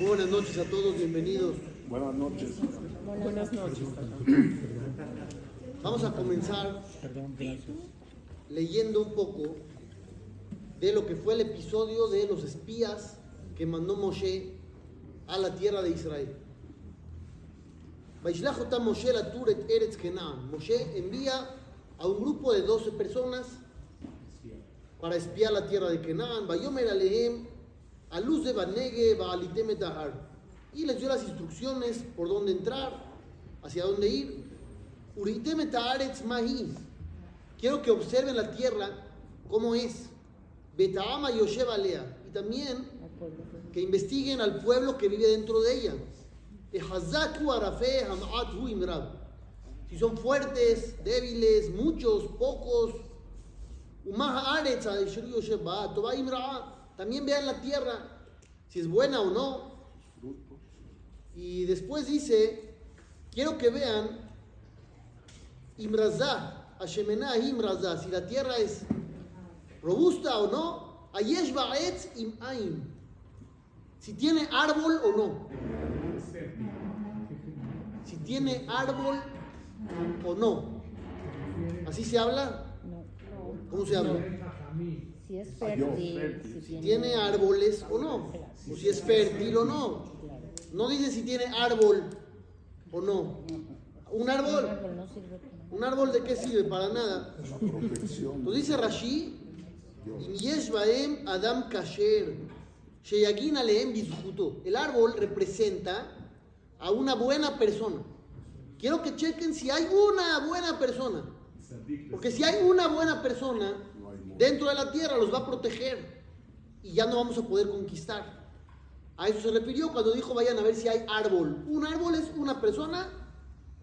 Buenas noches a todos, bienvenidos. Buenas noches. Buenas noches. Vamos a comenzar leyendo un poco de lo que fue el episodio de los espías que mandó Moshe a la tierra de Israel. Moshe la Turet Eretz. Moshe envía a un grupo de 12 personas para espiar la tierra de. Vayomer alehem a luz de Banege Baalitem et Ahar. Y les dio las instrucciones por dónde entrar, hacia dónde ir. Uritem et Haaretz mahi. Quiero que observen la tierra cómo es. Betaama Yoshev alea. Y también que investiguen al pueblo que vive dentro de ella. Si son fuertes, débiles, muchos, pocos. También vean la tierra, si es buena o no. Y después dice, quiero que vean Imrazah, Hashemenah Imrazah, si la tierra es robusta o no. Ayesh ba'etz im ain. Si tiene árbol o no. Si tiene árbol o no. ¿Así se habla? No. ¿Cómo se habla? Si es fértil, si Si tiene árboles o no. O si es fértil o no. No dice si tiene árbol o no. Un árbol. ¿Un árbol de qué sirve? Para nada. Entonces dice Rashi, "Im yesh baem Adam Kasher, sheyagin bizhuto". El árbol representa a una buena persona. Quiero que chequen si hay una buena persona. Porque si hay una buena persona dentro de la tierra, los va a proteger. Y ya no vamos a poder conquistar. A eso se refirió cuando dijo vayan a ver si hay árbol. Un árbol es una persona.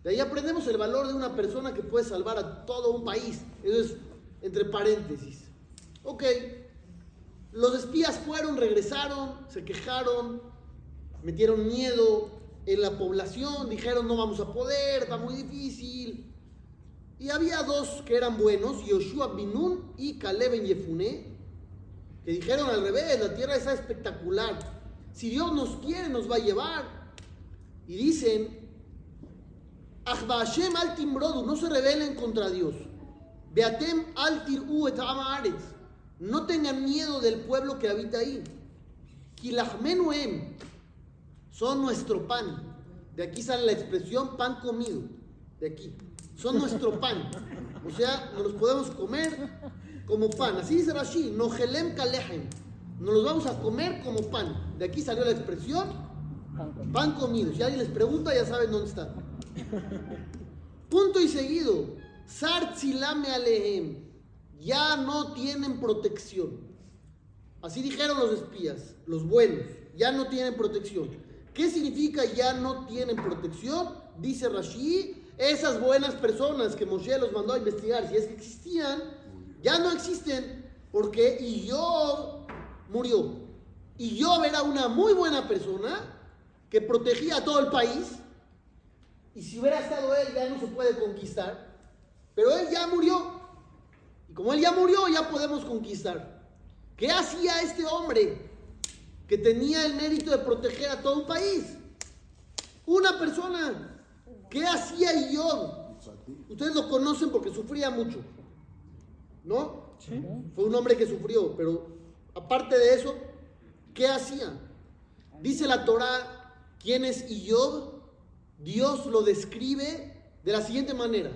De ahí aprendemos el valor de una persona que puede salvar a todo un país. Eso es entre paréntesis. Ok. Los espías fueron, regresaron, se quejaron, metieron miedo en la población, dijeron no vamos a poder, está muy difícil. Y había dos que eran buenos, Yoshua Binun y Caleb en Yefuné, que dijeron al revés, la tierra está espectacular. Si Dios nos quiere, nos va a llevar. Y dicen, "Ach Hashem al timbrodu, no se rebelen contra Dios. Beatem al tir'u et. No tengan miedo del pueblo que habita ahí. Kilachmenu em, son nuestro pan. De aquí sale la expresión pan comido. De aquí. Son nuestro pan. O sea, nos los podemos comer como pan. Así dice Rashi. Nojelem kalehem. Nos los vamos a comer como pan. De aquí salió la expresión pan comido. Si alguien les pregunta, ya saben dónde está. Punto y seguido. Sartzilame alehem. Ya no tienen protección. Así dijeron los espías, los buenos. Ya no tienen protección. ¿Qué significa ya no tienen protección? Dice Rashi, esas buenas personas que Moshe los mandó a investigar, si es que existían, ya no existen porque Iyob murió. Iyob era una muy buena persona que protegía a todo el país. Y si hubiera estado él, ya no se puede conquistar. Pero él ya murió. Y como él ya murió, ya podemos conquistar. ¿Qué hacía este hombre que tenía el mérito de proteger a todo un país? Una persona. ¿Qué hacía Iyob? Ustedes lo conocen porque sufría mucho. ¿No? Fue un hombre que sufrió, pero aparte de eso, ¿qué hacía? Dice la Torah, ¿quién es Iyob? Dios lo describe de la siguiente manera.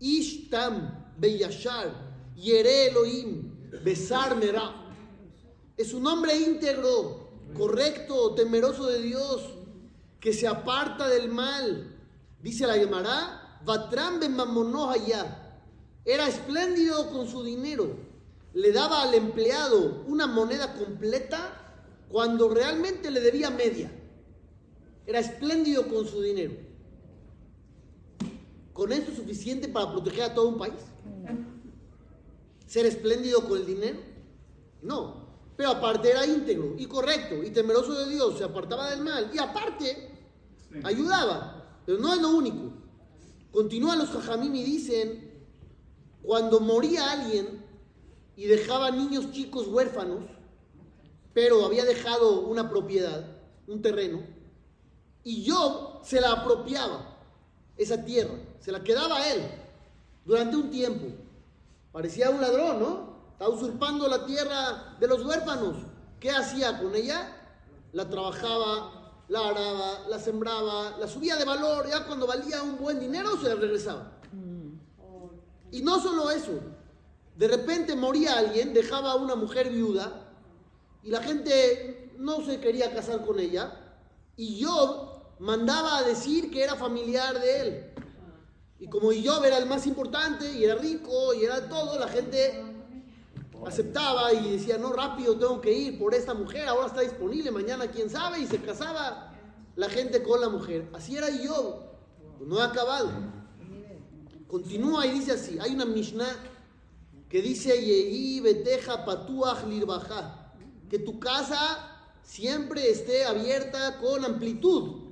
Ishtam beyashar yere Elohim besar merah. Es un hombre íntegro, correcto, temeroso de Dios, que se aparta del mal. Dice la Gemara, Vatram ben Mamonó allá. Era espléndido con su dinero. Le daba al empleado una moneda completa cuando realmente le debía media. Era espléndido con su dinero. ¿Con esto es suficiente para proteger a todo un país? ¿Ser espléndido con el dinero? No. Pero aparte era íntegro y correcto y temeroso de Dios, se apartaba del mal y aparte ayudaba. Pero no es lo único. Continúan los jajamim y dicen, cuando moría alguien y dejaba niños chicos huérfanos, pero había dejado una propiedad, un terreno, y Job se la apropiaba, esa tierra, se la quedaba a él durante un tiempo. Parecía un ladrón, ¿no? Estaba usurpando la tierra de los huérfanos. ¿Qué hacía con ella? La trabajaba, la araba, la sembraba, la subía de valor, ya cuando valía un buen dinero se la regresaba. Y no solo eso, de repente moría alguien, dejaba a una mujer viuda y la gente no se quería casar con ella y Job mandaba a decir que era familiar de él. Y como Job era el más importante y era rico y era todo, la gente aceptaba y decía, no, rápido tengo que ir por esta mujer, ahora está disponible, mañana quién sabe, y se casaba la gente con la mujer. Así era Job, no ha acabado. Continúa y dice así, hay una Mishnah que dice, Yehi beteja patuach lirbaja, que tu casa siempre esté abierta con amplitud,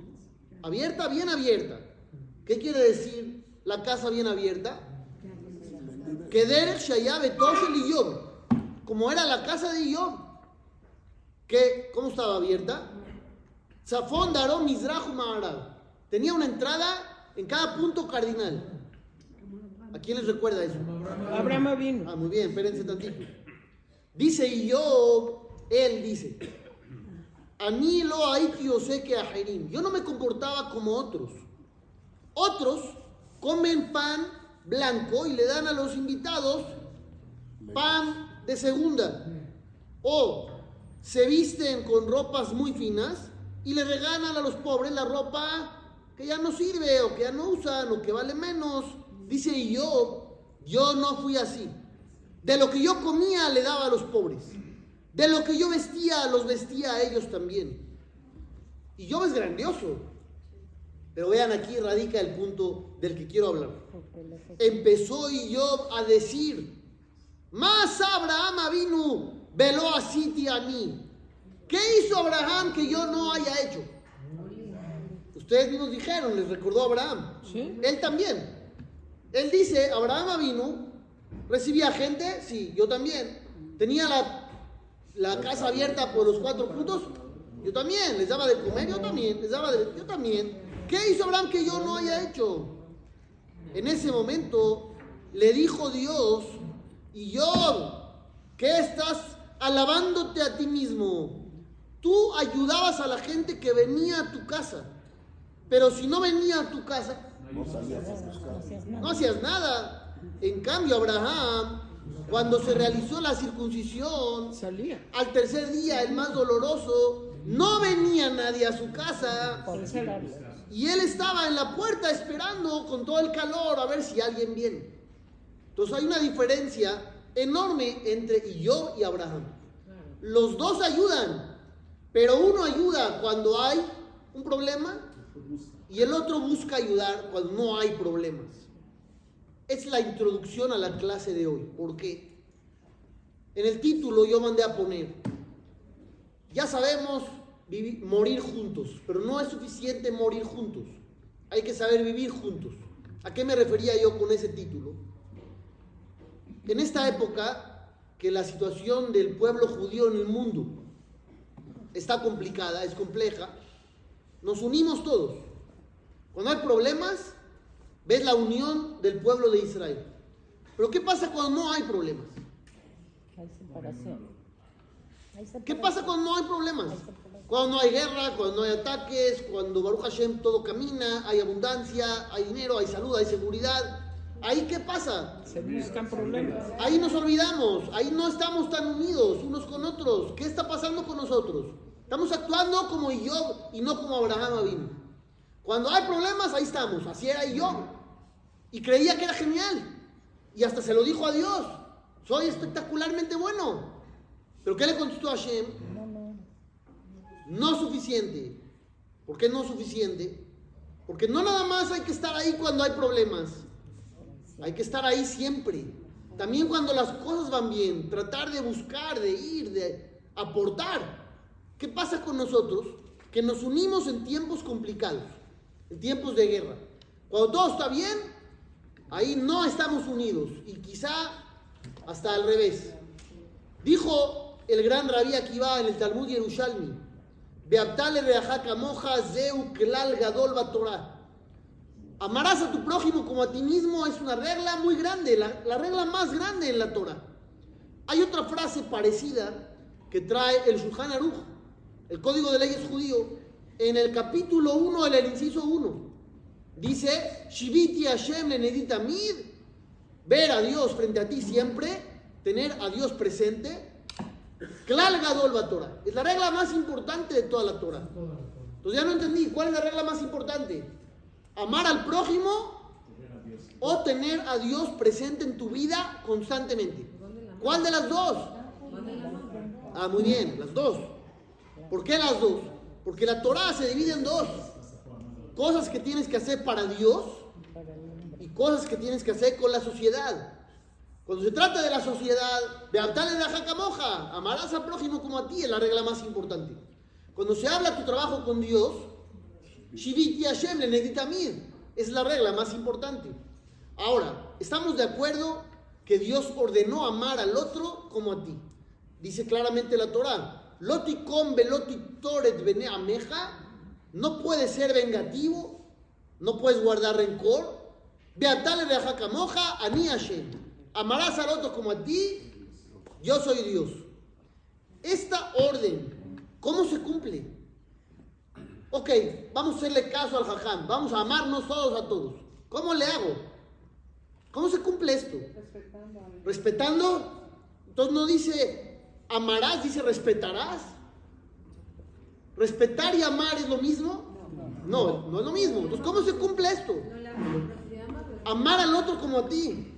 abierta, bien abierta. ¿Qué quiere decir la casa bien abierta? Que der Shaya Betoshel y Job, como era la casa de Job, que, ¿cómo estaba abierta? Zafón Daró Mizrahu Ma'arab. Tenía una entrada en cada punto cardinal. ¿A quién les recuerda eso? Abraham vino. Ah, muy bien, espérense tantito. Dice Job, él dice, Ani lo haiti sé que ajerim. Yo no me comportaba como otros. Otros comen pan blanco y le dan a los invitados pan de segunda. O se visten con ropas muy finas y le regalan a los pobres la ropa que ya no sirve o que ya no usan o que vale menos. Dice yo, yo no fui así. De lo que yo comía le daba a los pobres. De lo que yo vestía los vestía a ellos también. Y yo es grandioso. Pero vean aquí radica el punto del que quiero hablar. Empezó y yo a decir, más Abraham vino, veló a Siti a mí. ¿Qué hizo Abraham que yo no haya hecho? Ustedes mismos dijeron, les recordó Abraham. ¿Sí? Él también. Él dice, Abraham vino, recibía gente, sí, yo también. Tenía la, la casa abierta por los cuatro puntos, yo también. Les daba de comer, yo también. Les daba de, yo también. ¿Qué hizo Abraham que yo no haya hecho? En ese momento le dijo Dios, y yo, ¿qué estás alabándote a ti mismo? Tú ayudabas a la gente que venía a tu casa, pero si no venía a tu casa, No hacías nada. En cambio, Abraham, cuando se realizó la circuncisión, Salía. al tercer día, el más doloroso, no venía nadie a su casa. Y él estaba en la puerta esperando con todo el calor a ver si alguien viene. Entonces hay una diferencia enorme entre yo y Abraham. Los dos ayudan, pero uno ayuda cuando hay un problema y el otro busca ayudar cuando no hay problemas. Es la introducción a la clase de hoy. ¿Por qué? En el título yo mandé a poner, ya sabemos vivi- morir juntos, pero no es suficiente morir juntos. Hay que saber vivir juntos. ¿A qué me refería yo con ese título? En esta época que la situación del pueblo judío en el mundo está complicada, es compleja, nos unimos todos. Cuando hay problemas, ves la unión del pueblo de Israel. Pero ¿qué pasa cuando no hay problemas? Hay separación. Hay ¿Qué pasa cuando no hay problemas? Cuando no hay guerra, cuando no hay ataques, cuando Baruch Hashem todo camina, hay abundancia, hay dinero, hay salud, hay seguridad. ¿Ahí qué pasa? Se buscan problemas. Ahí nos olvidamos, ahí no estamos tan unidos unos con otros. ¿Qué está pasando con nosotros? Estamos actuando como Job y no como Abraham vino. Cuando hay problemas, ahí estamos. Así era Job. Y creía que era genial. Y hasta se lo dijo a Dios. Soy espectacularmente bueno. ¿Pero qué le contestó a Hashem? No, suficiente. ¿Por qué no suficiente? Porque no nada más hay que estar ahí cuando hay problemas. Hay que estar ahí siempre. También cuando las cosas van bien. Tratar de buscar, de ir, de aportar. ¿Qué pasa con nosotros? Que nos unimos en tiempos complicados. En tiempos de guerra. Cuando todo está bien, ahí no estamos unidos. Y quizá hasta al revés. Dijo el gran rabí Akiva en el Talmud Yerushalmi. Beaptale reajá camoja zeu klal gadol Torah. Amarás a tu prójimo como a ti mismo es una regla muy grande, la, la regla más grande en la Torah. Hay otra frase parecida que trae el Shulchan Aruch, el Código de Leyes Judío, en el capítulo 1 del inciso 1. Dice, Shiviti Hashem lenedit amid, ver a Dios frente a ti siempre, tener a Dios presente, Klal Gadol Torah. Es la regla más importante de toda la Torah. Entonces ya no entendí, ¿cuál es la regla más importante? ¿Amar al prójimo o tener a Dios presente en tu vida constantemente? ¿Cuál de las dos? Ah, muy bien, las dos. ¿Por qué las dos? Porque la Torah se divide en dos. Cosas que tienes que hacer para Dios y cosas que tienes que hacer con la sociedad. Cuando se trata de la sociedad, Beatale de Jacamoja, amarás al prójimo como a ti, es la regla más importante. Cuando se habla tu trabajo con Dios, Shiviti Hashem le es la regla más importante. Ahora, estamos de acuerdo que Dios ordenó amar al otro como a ti. Dice claramente la Torah, Loticom veloti toret bene ameja, no puedes ser vengativo, no puedes guardar rencor. Beatale de Jacamoja, ani Hashem. Amarás al otro como a ti, yo soy Dios. Esta orden, ¿cómo se cumple? Ok, vamos a hacerle caso al jajam, vamos a amarnos todos a todos. ¿Cómo le hago? ¿Cómo se cumple esto? Respetando. ¿Respetando? Entonces no dice amarás, dice respetarás. ¿Respetar y amar es lo mismo? No, no es lo mismo. Entonces, ¿cómo se cumple esto? Amar al otro como a ti.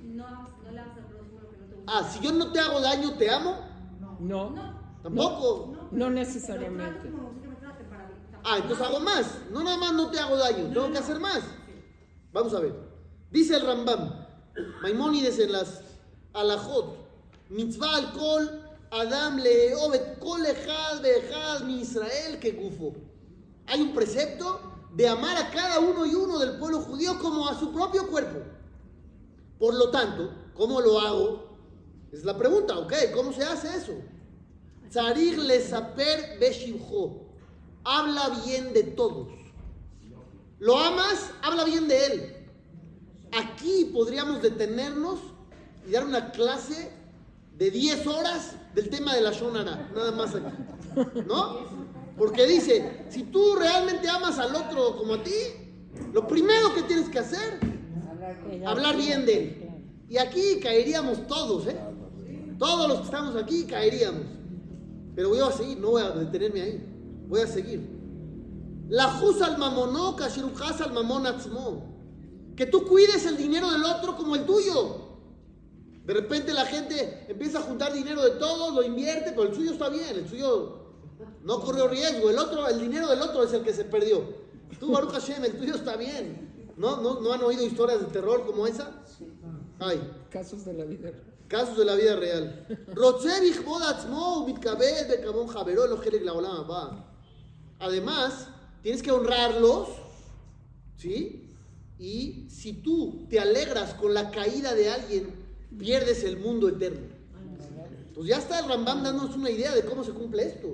Ah, si yo no te hago daño, ¿te amo? No. ¿Tampoco? No necesariamente. Ah, entonces hago más. No nada más no te hago daño, tengo que hacer más. Vamos a ver. Dice el Rambam, Maimónides en las Alajot, Mitzvah al kol, Adam le obet kol ejad mi Israel que gufo. Hay un precepto de amar a cada uno y uno del pueblo judío como a su propio cuerpo. Por lo tanto, ¿cómo lo hago? Es la pregunta, ¿ok? ¿Cómo se hace eso? Tzarich le saper beshimcho. Habla bien de todos. ¿Lo amas? Habla bien de él. Aquí podríamos detenernos y dar una clase de 10 horas del tema de la Shonara, nada más aquí. ¿No? Porque dice, si tú realmente amas al otro como a ti, lo primero que tienes que hacer, hablar bien de él. Y aquí caeríamos todos, ¿eh? Todos los que estamos aquí caeríamos. Pero voy a seguir, no voy a detenerme ahí. Voy a seguir. La jus al mamonó, al mamón atzmo. Que tú cuides el dinero del otro como el tuyo. De repente la gente empieza a juntar dinero de todos, lo invierte, pero el suyo está bien, el suyo no corrió riesgo. El otro, el dinero del otro es el que se perdió. Tú, Baruch Hashem, el tuyo está bien. ¿No, no, ¿No han oído historias de terror como esa? Ay. Casos de la vida. Casos de la vida real. Además, tienes que honrarlos, ¿sí? Y si tú te alegras con la caída de alguien, pierdes el mundo eterno. Pues ya está el Rambam dándonos una idea de cómo se cumple esto.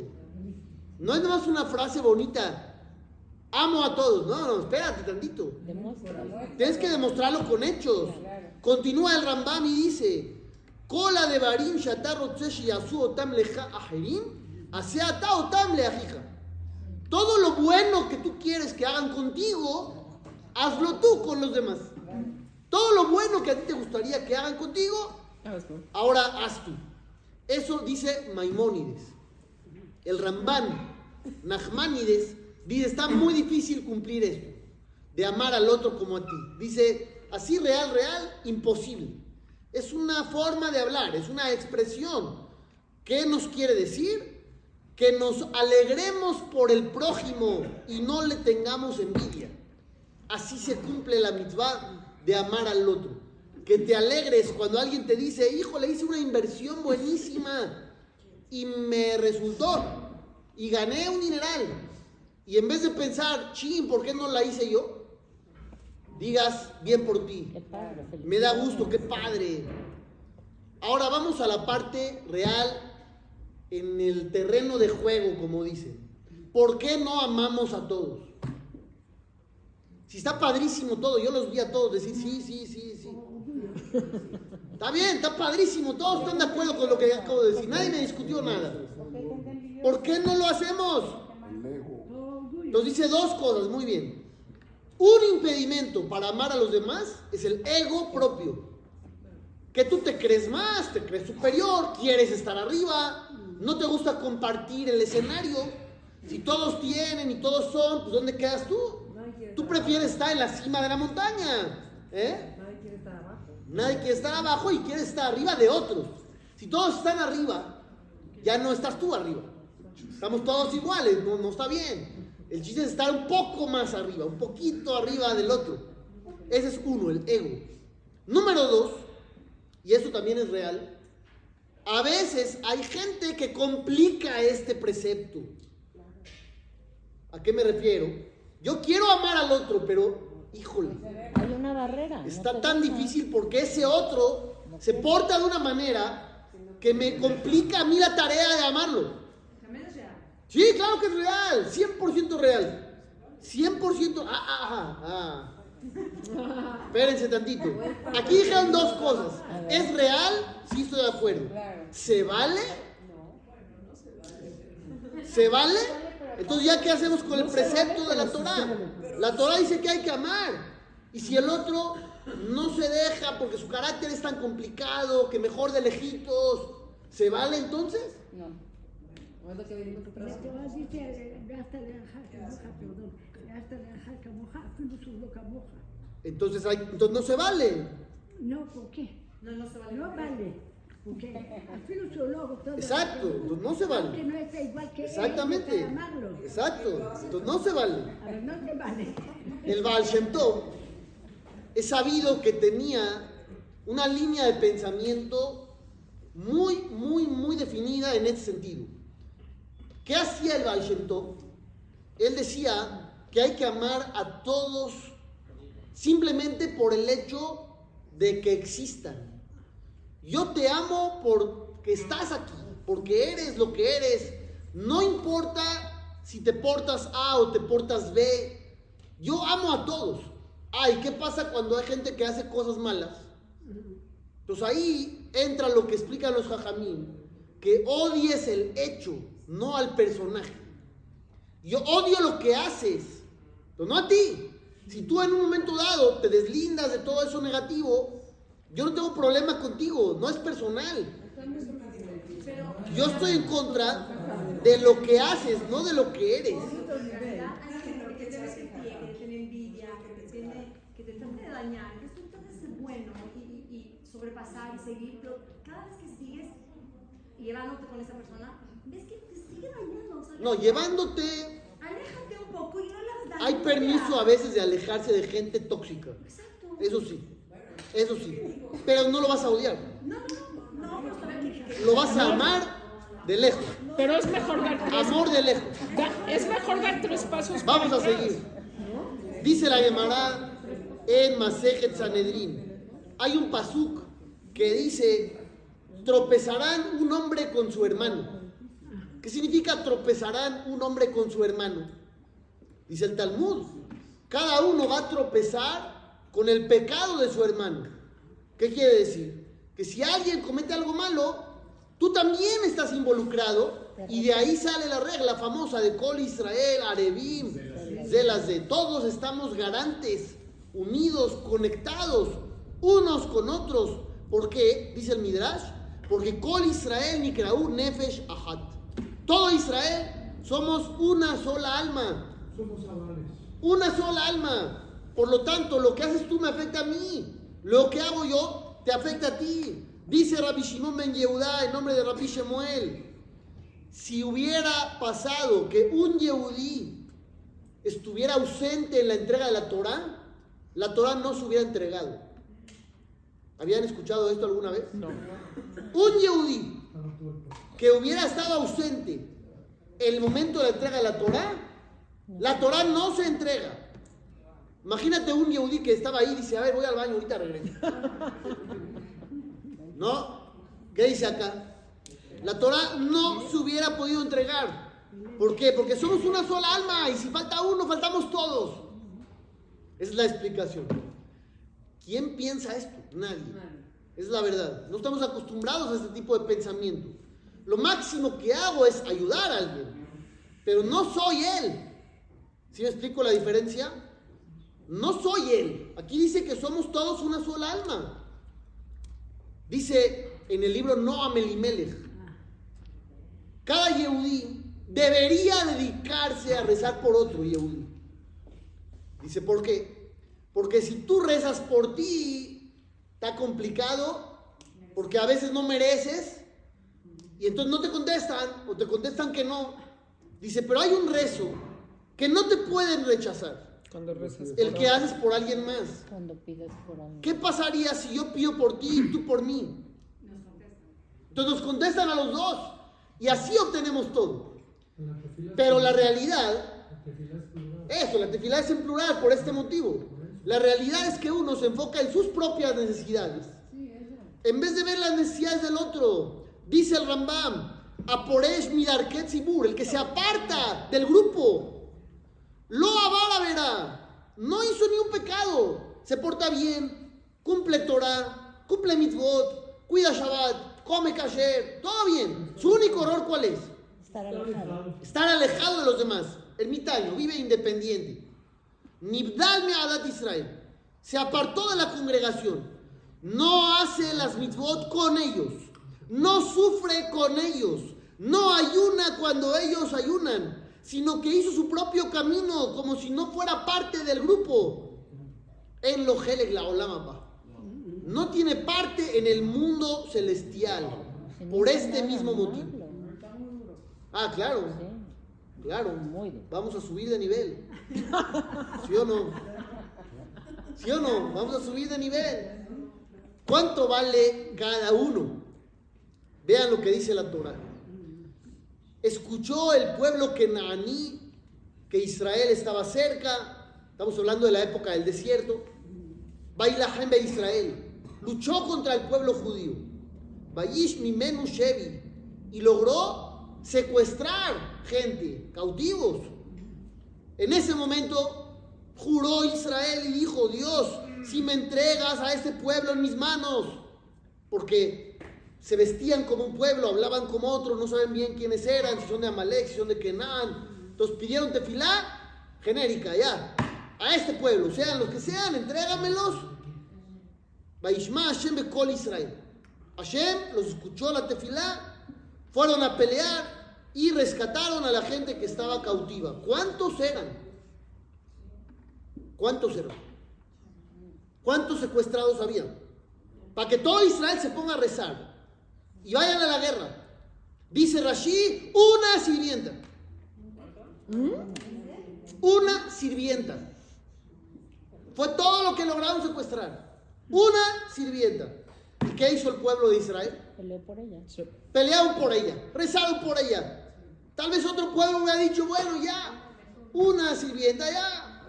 No es nomás una frase bonita. Amo a todos. No, no, espérate tantito. Tienes que demostrarlo con hechos. Continúa el Rambam y dice, Cola de Barim Otam Leja Ajerim, Otam. Todo lo bueno que tú quieres que hagan contigo, hazlo tú con los demás. Todo lo bueno que a ti te gustaría que hagan contigo, ahora haz tú. Eso dice Maimónides. El Ramban, Nachmanides, dice, está muy difícil cumplir esto, de amar al otro como a ti. Dice, así real, real, imposible. Es una forma de hablar, es una expresión. ¿Qué nos quiere decir? Que nos alegremos por el prójimo y no le tengamos envidia. Así se cumple la mitzvah de amar al otro. Que te alegres cuando alguien te dice, hijo, le hice una inversión buenísima y me resultó y gané un dineral. Y en vez de pensar, ching, ¿por qué no la hice yo? digas bien por ti. Me da gusto, qué padre. Ahora vamos a la parte real en el terreno de juego, como dicen. ¿por qué no amamos a todos? Si está padrísimo todo, yo los vi a todos decir sí, sí, sí, sí. Está bien, está padrísimo, todos están de acuerdo con lo que acabo de decir, nadie me discutió nada. ¿Por qué no lo hacemos? Nos dice dos cosas, muy bien. Un impedimento para amar a los demás es el ego propio. Que tú te crees más, te crees superior, quieres estar arriba, no te gusta compartir el escenario. Si todos tienen y todos son, pues ¿dónde quedas tú? Tú prefieres estar en la cima de la montaña. ¿eh? Nadie quiere estar abajo. Nadie quiere estar abajo y quiere estar arriba de otros. Si todos están arriba, ya no estás tú arriba. Estamos todos iguales, no, no está bien. El chiste es estar un poco más arriba, un poquito arriba del otro. Ese es uno, el ego. Número dos, y esto también es real, a veces hay gente que complica este precepto. ¿A qué me refiero? Yo quiero amar al otro, pero, híjole, Hay una barrera. Está tan difícil porque ese otro se porta de una manera que me complica a mí la tarea de amarlo. También es real. Sí, claro que es real, 100% real. 100%. Ah, ah, ah, ah. Espérense tantito. Aquí dijeron dos cosas. ¿Es real? Sí, estoy de acuerdo. ¿Se vale? ¿Se vale? Entonces, ¿ya qué hacemos con el precepto de la Torah? La Torah dice que hay que amar. Y si el otro no se deja porque su carácter es tan complicado, que mejor de lejitos, ¿se vale entonces? No. Entonces, hay, entonces no se vale. No, ¿por qué? No, no se vale. No vale. Porque todo Exacto, entonces no se vale. no igual que Exactamente. Él, no Exacto, entonces no se vale. A ver, no se vale. El Baal Shem Tov es sabido que tenía una línea de pensamiento muy, muy, muy definida en ese sentido. ¿Qué hacía el Baal Shem Tov? Él decía, que hay que amar a todos simplemente por el hecho de que existan. Yo te amo porque estás aquí, porque eres lo que eres. No importa si te portas A o te portas B. Yo amo a todos. Ay, ¿qué pasa cuando hay gente que hace cosas malas? Pues ahí entra lo que explican los jajamín, que odies el hecho, no al personaje. Yo odio lo que haces, pero no a ti. Si tú en un momento dado te deslindas de todo eso negativo, yo no tengo problema contigo, no es personal. Yo estoy en contra de lo que haces, no de lo que eres. dañar, que tú tratas de bueno y, y, y sobrepasar y seguir, pero cada vez que sigues llevándote con esa persona, ves que te sigue dañando. sea, No, llevándote, Aléjate un poco y no daño. Hay permiso a veces de alejarse de gente tóxica. Exacto. Eso sí, eso sí. Pero no lo vas a odiar, No, no, no, lo vas a amar de lejos. Pero es mejor dar tres, Amor de lejos. da- es mejor dar tres pasos Vamos a atrás. seguir. Dice la Gemara en Masejet Sanedrin. Hay un pasuk que dice: tropezarán un hombre con su hermano. ¿Qué significa tropezarán un hombre con su hermano? Dice el Talmud. Cada uno va a tropezar con el pecado de su hermano. ¿Qué quiere decir? Que si alguien comete algo malo, tú también estás involucrado y de ahí sale la regla famosa de Col Israel, Arebim, Zelas de todos estamos garantes, unidos, conectados, unos con otros. ¿Por qué? Dice el Midrash. Porque Col Israel Nikraú Nefesh Ahat. Todo Israel somos una sola alma. Una sola alma. Por lo tanto, lo que haces tú me afecta a mí. Lo que hago yo te afecta a ti. Dice Rabbi Shimon Ben Yehudá en nombre de Rabbi Shemuel. Si hubiera pasado que un Yehudí estuviera ausente en la entrega de la Torah, la Torah no se hubiera entregado. ¿Habían escuchado esto alguna vez? No. Un Yehudí que hubiera estado ausente en el momento de la entrega de la Torah, la Torah no se entrega. Imagínate un Yehudí que estaba ahí y dice, a ver, voy al baño, ahorita regreso. ¿No? ¿Qué dice acá? La Torah no se hubiera podido entregar. ¿Por qué? Porque somos una sola alma y si falta uno, faltamos todos. Esa es la explicación. ¿Quién piensa esto? Nadie. Es la verdad. No estamos acostumbrados a este tipo de pensamiento. Lo máximo que hago es ayudar a alguien, pero no soy él. ¿Sí me explico la diferencia? No soy él. Aquí dice que somos todos una sola alma. Dice en el libro Noam Elimelech, cada Yehudí debería dedicarse a rezar por otro Yehudí. Dice, ¿por qué? Porque si tú rezas por ti, está complicado, porque a veces no mereces, y entonces no te contestan, o te contestan que no. Dice, pero hay un rezo que no te pueden rechazar, Cuando rezas el por que haces por alguien más. Cuando pides por algo. ¿Qué pasaría si yo pido por ti y tú por mí? Entonces nos contestan a los dos y así obtenemos todo. Pero la realidad, eso, la tefilá es en plural por este motivo. La realidad es que uno se enfoca en sus propias necesidades. En vez de ver las necesidades del otro, dice el Rambam, Aporesh Midarket Zibur, el que se aparta del grupo, lo avara verá, no hizo ni un pecado, se porta bien, cumple Torah, cumple mitzvot, cuida Shabbat, come kasher, todo bien. Su único error, ¿cuál es? Estar alejado. Estar alejado de los demás, ermitaño, vive independiente. Nibdal Me'adat Israel, se apartó de la congregación, no hace las mitzvot con ellos, no sufre con ellos, no ayuna cuando ellos ayunan, sino que hizo su propio camino como si no fuera parte del grupo. En lo Helek la Olamapa. No tiene parte en el mundo celestial, por este mismo motivo. Ah, claro, claro. Vamos a subir de nivel. ¿Sí o no? ¿Sí o no? Vamos a subir de nivel. ¿Cuánto vale cada uno? Vean lo que dice la Torah. Escuchó el pueblo que Naaní, que Israel estaba cerca. Estamos hablando de la época del desierto. Bailahem be Israel. Luchó contra el pueblo judío. Bayish Mimenu Shevi. Y logró secuestrar gente, cautivos. En ese momento juró Israel y dijo, Dios, si me entregas a este pueblo en mis manos, porque se vestían como un pueblo, hablaban como otro, no saben bien quiénes eran, si son de Amalek, si son de Kenan. Entonces pidieron tefilá genérica, ya, a este pueblo, sean los que sean, entrégamelos. Baishma Hashem Bekol Israel. Hashem los escuchó la tefilá, fueron a pelear y rescataron a la gente que estaba cautiva. ¿Cuántos eran? ¿Cuántos eran? ¿Cuántos secuestrados había? Para que todo Israel se ponga a rezar y vayan a la guerra. Dice Rashi, una sirvienta. Una sirvienta. Fue todo lo que lograron secuestrar. Una sirvienta. ¿Y qué hizo el pueblo de Israel? Peleó por ella. Pelearon por ella, rezaron por ella. Tal vez otro pueblo hubiera dicho, bueno, ya, una sirvienta, ya,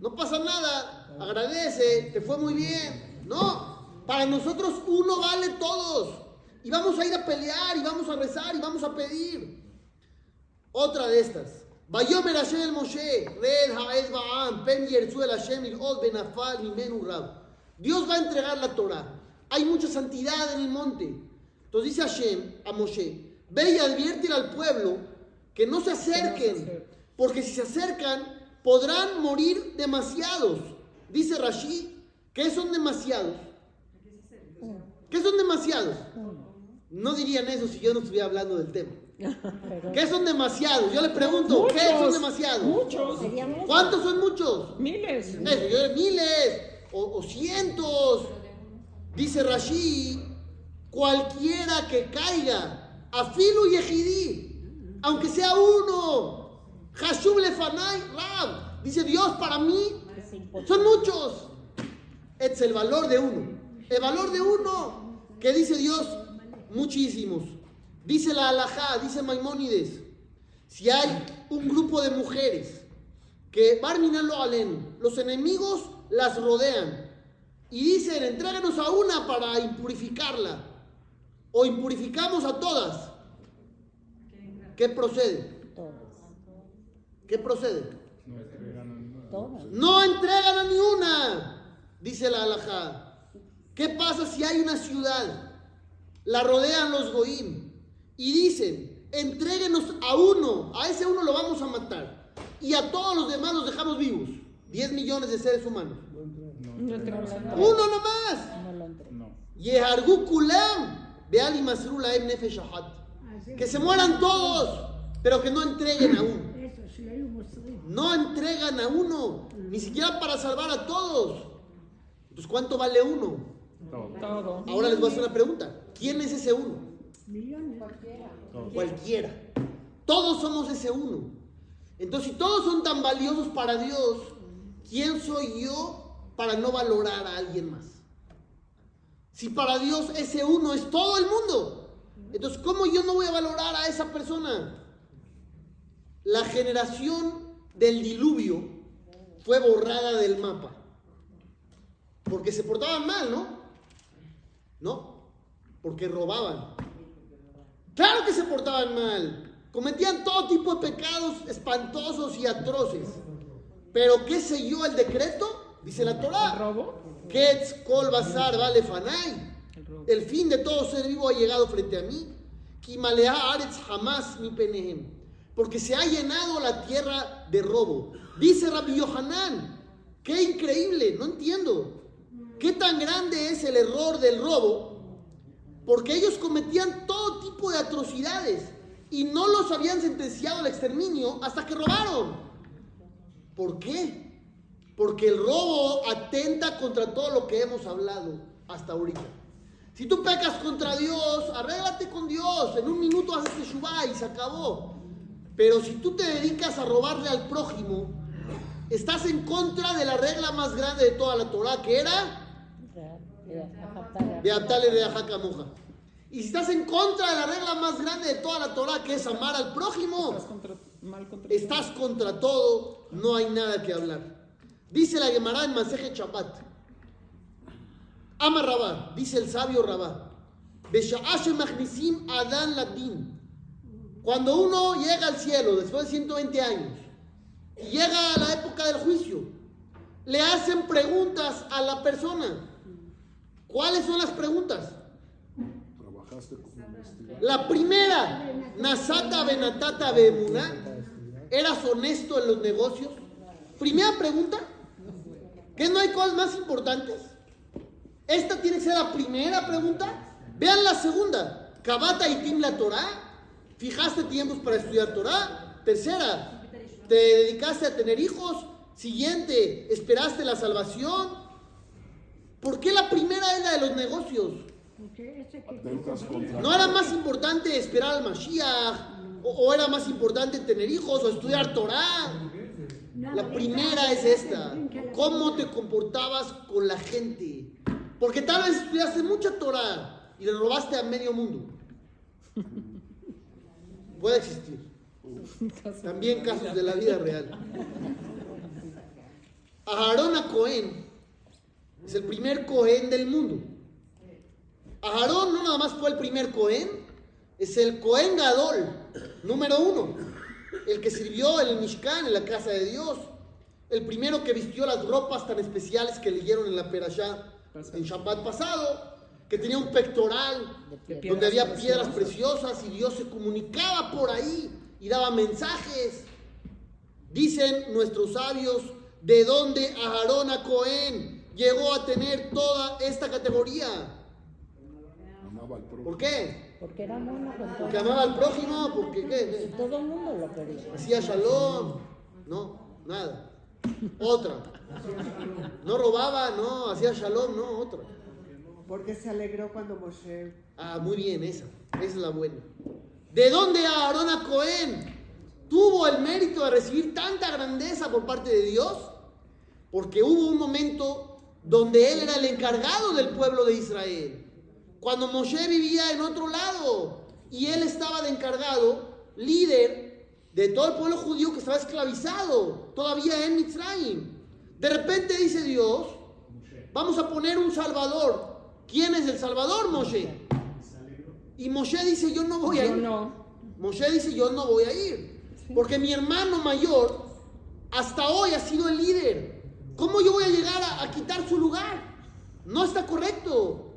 no pasa nada, agradece, te fue muy bien. No, para nosotros uno vale todos. Y vamos a ir a pelear, y vamos a rezar, y vamos a pedir. Otra de estas. Vayomer Hashem el Moshe, Red Haez Ba'am, Pen Yerzu el Hashem, Benafal, Mimenu Rab. Dios va a entregar la Torah. Hay mucha santidad en el monte. Entonces dice Hashem a Moshe, ve y adviértele al pueblo que no se acerquen, porque si se acercan podrán morir demasiados. Dice Rashi, ¿qué son demasiados? ¿Qué son demasiados? No dirían eso si yo no estuviera hablando del tema. Pero ¿Qué son demasiados? Yo le pregunto, ¿qué son demasiados? Muchos. ¿Cuántos son muchos? Miles. Eso, yo- miles o, o cientos. Dice Rashi, cualquiera que caiga, a Filu y Ejidí, aunque sea uno, Hashub Lefanay, Rab, dice Dios para mí, son muchos. Es el valor de uno. El valor de uno, que dice Dios, muchísimos. Dice la alajá, dice Maimónides, si hay un grupo de mujeres que Barminan lo los enemigos las rodean y dicen, entréganos a una para impurificarla o impurificamos a todas. ¿Qué procede? ¿Qué procede? No entregan a ni una, dice la halajá. ¿Qué pasa si hay una ciudad? La rodean los goim y dicen, entréguenos a uno, a ese uno lo vamos a matar. Y a todos los demás los dejamos vivos. 10 millones de seres humanos. No tenemos nada. Uno nomás. No. Yehargu kulam. Beali masru laem nefesh ahad. Así Que se mueran todos, pero que no entreguen a uno. No entregan a uno, ni siquiera para salvar a todos. Entonces, ¿cuánto vale uno? Todo. Ahora les voy a hacer una pregunta. ¿Quién es ese uno? Millones. Cualquiera. Todos somos ese uno. Entonces, si todos son tan valiosos para Dios, ¿quién soy yo para no valorar a alguien más? Si para Dios ese uno es todo el mundo, entonces, ¿cómo yo no voy a valorar a esa persona? La generación del diluvio fue borrada del mapa. Porque se portaban mal, ¿no? No, porque robaban. Claro que se portaban mal. Cometían todo tipo de pecados espantosos y atroces. Pero ¿qué selló el decreto? Dice la ¿El Torah. robo? Kol vale fanai. Robo. El fin de todo ser vivo ha llegado frente a mí. Kimalea aretz jamás mi penehem. Porque se ha llenado la tierra de robo. Dice Rabbi Yohanan. Qué increíble, no entiendo. ¿Qué tan grande es el error del robo? Porque ellos cometían todo tipo de atrocidades y no los habían sentenciado al exterminio hasta que robaron. ¿Por qué? Porque el robo atenta contra todo lo que hemos hablado hasta ahorita. Si tú pecas contra Dios, arréglate con Dios. En un minuto haces teshuvah y se acabó. Pero si tú te dedicas a robarle al prójimo, estás en contra de la regla más grande de toda la Torah, que era de Atale de Ajacamoja. Y si estás en contra de la regla más grande de toda la Torah, que es amar al prójimo, Estás contra, mal contra estás contra todo, no hay nada que hablar. Dice la Gemara en Maseje Chapat. Ama Rabá, dice el sabio Rabá. Adán Latín. Cuando uno llega al cielo después de 120 años y llega a la época del juicio, le hacen preguntas a la persona. ¿Cuáles son las preguntas? Trabajaste como. La primera, Nasata Benatata Bemuna, ¿eras honesto en los negocios? Primera pregunta, ¿que no hay cosas más importantes? Esta tiene que ser la primera pregunta. Vean la segunda, Kabata y Tim la Torah. ¿Fijaste tiempos para estudiar Torah? Tercera, ¿te dedicaste a tener hijos? Siguiente, ¿esperaste la salvación? ¿Por qué la primera es la de los negocios? ¿No era más importante esperar al Mashiach? ¿O, o era más importante tener hijos o estudiar Torah? La primera es esta. ¿Cómo te comportabas con la gente? Porque tal vez estudiaste mucha Torah y le robaste a medio mundo. Puede existir. También casos de la vida real. Aharón a Cohen es el primer Cohen del mundo. Aharón no nada más fue el primer Cohen, es el Cohen Gadol, número uno. El que sirvió en el Mishkan, en la casa de Dios. El primero que vistió las ropas tan especiales que leyeron en la Perashá en Shabbat pasado. Que tenía un pectoral donde había piedras preciosas. preciosas y Dios se comunicaba por ahí y daba mensajes. Dicen nuestros sabios de dónde Aarón a Cohen llegó a tener toda esta categoría. amaba al prójimo. ¿Por qué? Porque era mono con todo. Porque amaba al prójimo, porque qué? Y todo el mundo lo quería. Hacía shalom. No, nada. Otra. No robaba, no, hacía shalom, no, otra. Porque se alegró cuando Moshe Ah, muy bien, esa. Esa es la buena. ¿De dónde Aarón a Cohen tuvo el mérito de recibir tanta grandeza por parte de Dios? Porque hubo un momento donde él era el encargado del pueblo de Israel. Cuando Moshe vivía en otro lado y él estaba de encargado, líder de todo el pueblo judío que estaba esclavizado todavía en Mitzrayim. De repente dice Dios, vamos a poner un salvador. ¿Quién es el salvador, Moshe? Y Moshe dice, yo no voy a ir. Moshe dice, yo no voy a ir. Porque mi hermano mayor hasta hoy ha sido el líder. ¿Cómo yo voy a llegar a, quitar su lugar? No está correcto.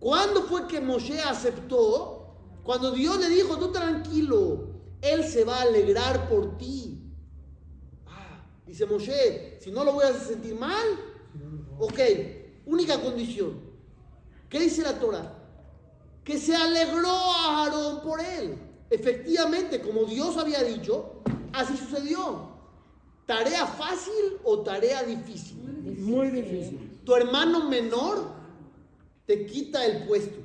¿Cuándo fue que Moshe aceptó? Cuando Dios le dijo, tú tranquilo, Él se va a alegrar por ti. Ah, dice Moshe, si no lo voy a sentir mal, ok, única condición. ¿Qué dice la Torah? Que se alegró a Aarón por él. Efectivamente, como Dios había dicho, así sucedió. ¿Tarea fácil o tarea difícil? Muy difícil. Tu hermano menor te quita el puesto.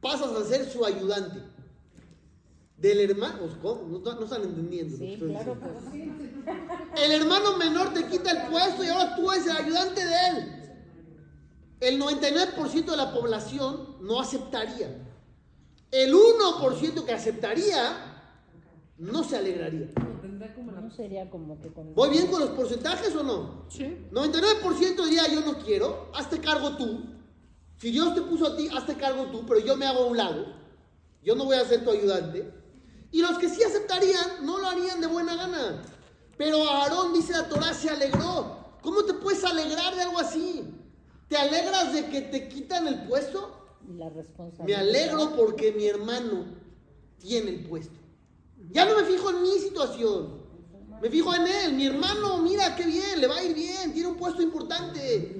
Pasas a ser su ayudante. Del hermano, ¿cómo? No, no están entendiendo. Sí, claro sí. El hermano menor te quita el puesto y ahora tú eres el ayudante de él. El 99% de la población no aceptaría. El 1% que aceptaría no se alegraría. No sería como que con... ¿Voy bien con los porcentajes o no? Sí. 99% diría yo no quiero, hazte cargo tú. Si Dios te puso a ti, hazte cargo tú, pero yo me hago a un lado. Yo no voy a ser tu ayudante. Y los que sí aceptarían, no lo harían de buena gana. Pero Aarón, dice la Torah, se alegró. ¿Cómo te puedes alegrar de algo así? ¿Te alegras de que te quitan el puesto? La responsabilidad. Me alegro porque mi hermano tiene el puesto. Ya no me fijo en mi situación. Me fijo en él. Mi hermano, mira qué bien, le va a ir bien, tiene un puesto importante.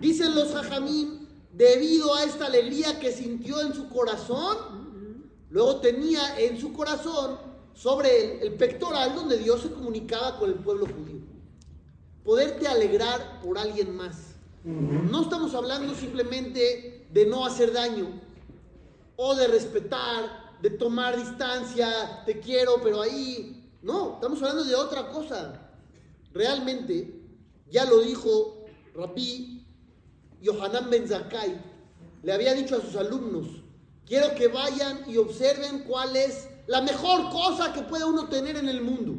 Dicen los hajamim, debido a esta alegría que sintió en su corazón, luego tenía en su corazón sobre él el pectoral donde Dios se comunicaba con el pueblo judío. Poderte alegrar por alguien más. No estamos hablando simplemente de no hacer daño o de respetar, de tomar distancia, te quiero, pero ahí. No, estamos hablando de otra cosa. Realmente, ya lo dijo Rabí Yohanan Ben Zakkai, le había dicho a sus alumnos, quiero que vayan y observen cuál es la mejor cosa que puede uno tener en el mundo.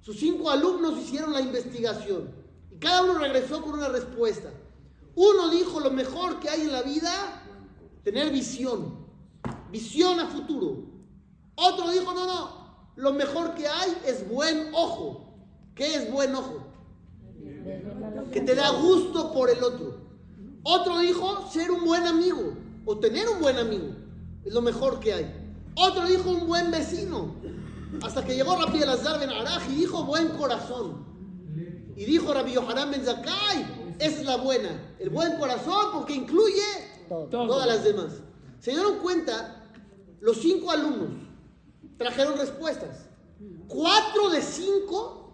Sus cinco alumnos hicieron la investigación y cada uno regresó con una respuesta. Uno dijo lo mejor que hay en la vida, tener visión, visión a futuro. Otro dijo, no, no, lo mejor que hay es buen ojo. ¿Qué es buen ojo? Que te da gusto por el otro. Otro dijo ser un buen amigo o tener un buen amigo. Es lo mejor que hay. Otro dijo un buen vecino. Hasta que llegó Rabbi Elazar Ben Araj y dijo buen corazón. Y dijo Rabbi Yohanan Ben Zakkai, esa es la buena. El buen corazón porque incluye todas las demás. Se dieron cuenta, los cinco alumnos trajeron respuestas. Cuatro de cinco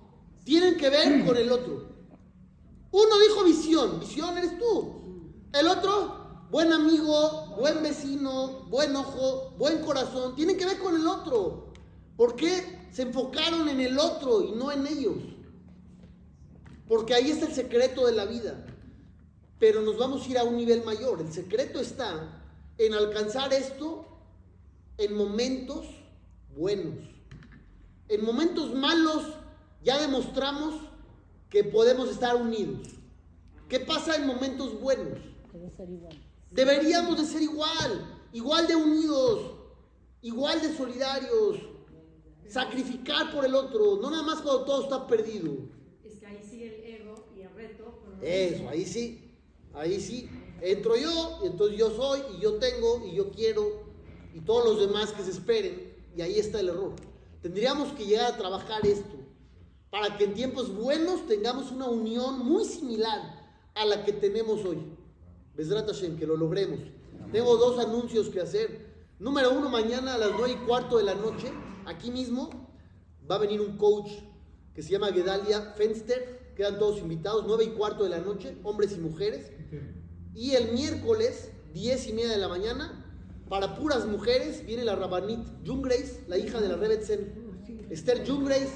tienen que ver con el otro. Uno dijo visión, visión eres tú. El otro, buen amigo, buen vecino, buen ojo, buen corazón, tienen que ver con el otro. ¿Por qué se enfocaron en el otro y no en ellos? Porque ahí está el secreto de la vida. Pero nos vamos a ir a un nivel mayor. El secreto está en alcanzar esto en momentos buenos. En momentos malos ya demostramos que podemos estar unidos. ¿Qué pasa en momentos buenos? Debe ser igual. Deberíamos de ser igual, igual de unidos, igual de solidarios, sacrificar por el otro, no nada más cuando todo está perdido. Es que ahí sigue el ego y el reto. no Eso, ahí sí, ahí sí. Entro yo, y entonces yo soy, y yo tengo, y yo quiero, y todos los demás que se esperen, y ahí está el error. Tendríamos que llegar a trabajar esto, para que en tiempos buenos tengamos una unión muy similar a la que tenemos hoy. Besrat Hashem, que lo logremos. Tengo dos anuncios que hacer. Número uno, mañana a las nueve y cuarto de la noche, aquí mismo, va a venir un coach que se llama Gedalia Fenster. Quedan todos invitados, nueve y cuarto de la noche, hombres y mujeres. Y el miércoles, diez y media de la mañana, para puras mujeres viene la Rabanit Jungreis, la hija de la Rebetzen. Esther Jungreis,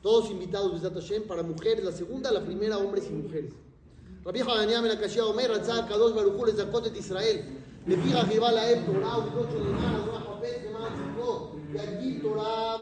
todos invitados de Hashem, para mujeres, la segunda, la primera, hombres y mujeres. Rabbi Hananiah ben Akashia Omer, Ratzah, Kadosh, Baruch Hu, Zakot et Israel, Lefira, Jebal, Aeb, Torah, Udocho, Lemar, Adonah, Papet, Lemar, Zikro, Yagil, Torah,